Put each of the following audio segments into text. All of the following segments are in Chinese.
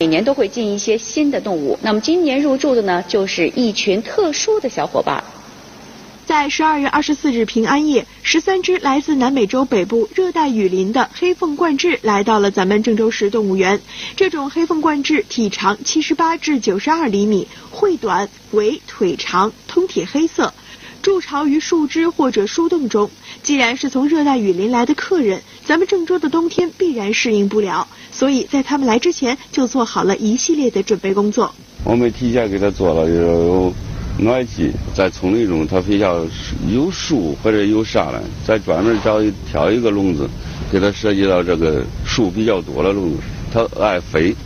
每年都会进一些新的动物，那么今年入住的呢，就是一群特殊的小伙伴。在十二月二十四日平安夜，十三只来自南美洲北部热带雨林的黑凤冠雉来到了咱们郑州市动物园。这种黑凤冠雉体长七十八至九十二厘米，喙短，尾腿长，通体黑色。筑巢于树枝或者树洞中。既然是从热带雨林来的客人，咱们郑州的冬天必然适应不了，所以在他们来之前就做好了一系列的准备工作。我们提前给他做了有暖气，在丛林中它非要有树或者有啥呢，再专门找挑一个笼子，给它设计到这个树比较多的笼子，它爱飞。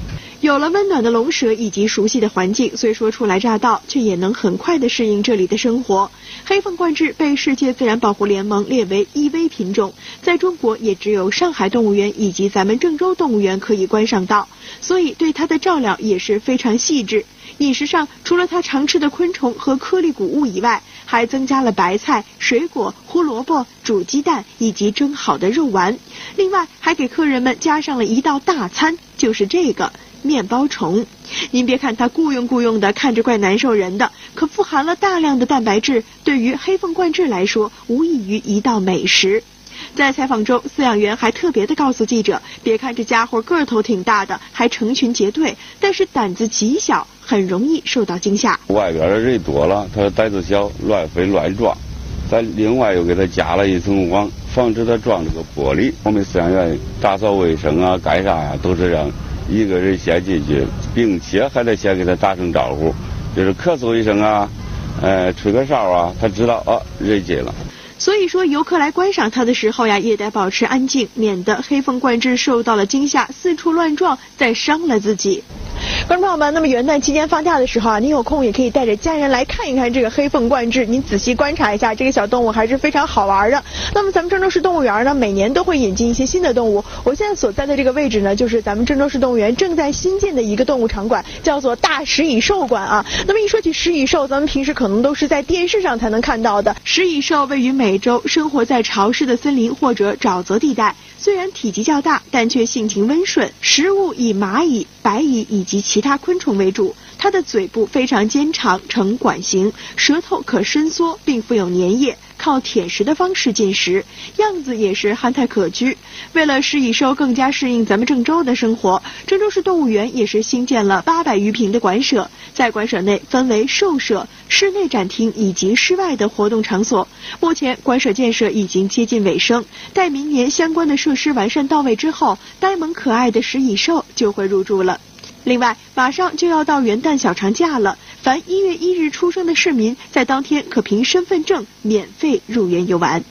有了温暖的笼舍以及熟悉的环境，虽说初来乍到，却也能很快的适应这里的生活。黑凤冠雉被世界自然保护联盟列为易危品种，在中国也只有上海动物园以及咱们郑州动物园可以观赏到，所以对它的照料也是非常细致。饮食上，除了它常吃的昆虫和颗粒谷物以外，还增加了白菜、水果、胡萝卜、煮鸡蛋以及蒸好的肉丸。另外，还给客人们加上了一道大餐，就是这个。面包虫，您别看它雇佣雇佣的，看着怪难受人的，可富含了大量的蛋白质，对于黑凤冠雉来说，无异于一道美食。在采访中，饲养员还特别的告诉记者，别看这家伙个头挺大的，还成群结队，但是胆子极小，很容易受到惊吓。外边的人多了，它胆子小，乱飞乱撞。咱另外又给它加了一层网，防止它撞这个玻璃。我们饲养员打扫卫生啊，干啥呀，都是让。一个人先进去，并且还得先给他打声招呼，就是咳嗽一声啊，呃，吹个哨啊，他知道哦，人进了。所以说，游客来观赏它的时候呀，也得保持安静，免得黑凤冠雉受到了惊吓，四处乱撞，再伤了自己。观众朋友们，那么元旦期间放假的时候啊，您有空也可以带着家人来看一看这个黑凤冠雉，您仔细观察一下，这个小动物还是非常好玩的。那么咱们郑州市动物园呢，每年都会引进一些新的动物。我现在所在的这个位置呢，就是咱们郑州市动物园正在新建的一个动物场馆，叫做大食蚁兽馆啊。那么一说起食蚁兽，咱们平时可能都是在电视上才能看到的。食蚁兽位于美洲，生活在潮湿的森林或者沼泽地带。虽然体积较大，但却性情温顺，食物以蚂蚁、白蚁以及其他昆虫为主。它的嘴部非常尖长，呈管形，舌头可伸缩，并附有粘液。靠舔食的方式进食，样子也是憨态可掬。为了使蚁兽更加适应咱们郑州的生活，郑州市动物园也是新建了八百余平的馆舍，在馆舍内分为兽舍、室内展厅以及室外的活动场所。目前馆舍建设已经接近尾声，待明年相关的设施完善到位之后，呆萌可爱的食蚁兽就会入住了。另外，马上就要到元旦小长假了，凡一月一日出生的市民，在当天可凭身份证免费入园游玩。